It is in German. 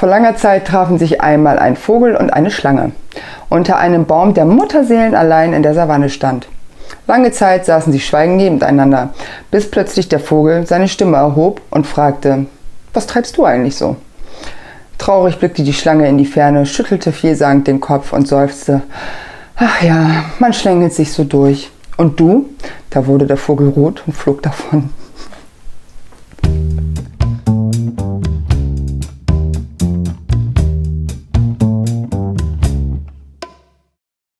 Vor langer Zeit trafen sich einmal ein Vogel und eine Schlange unter einem Baum, der Mutterseelen allein in der Savanne stand. Lange Zeit saßen sie schweigend nebeneinander, bis plötzlich der Vogel seine Stimme erhob und fragte, was treibst du eigentlich so? Traurig blickte die Schlange in die Ferne, schüttelte vielsagend den Kopf und seufzte, ach ja, man schlängelt sich so durch. Und du? Da wurde der Vogel rot und flog davon.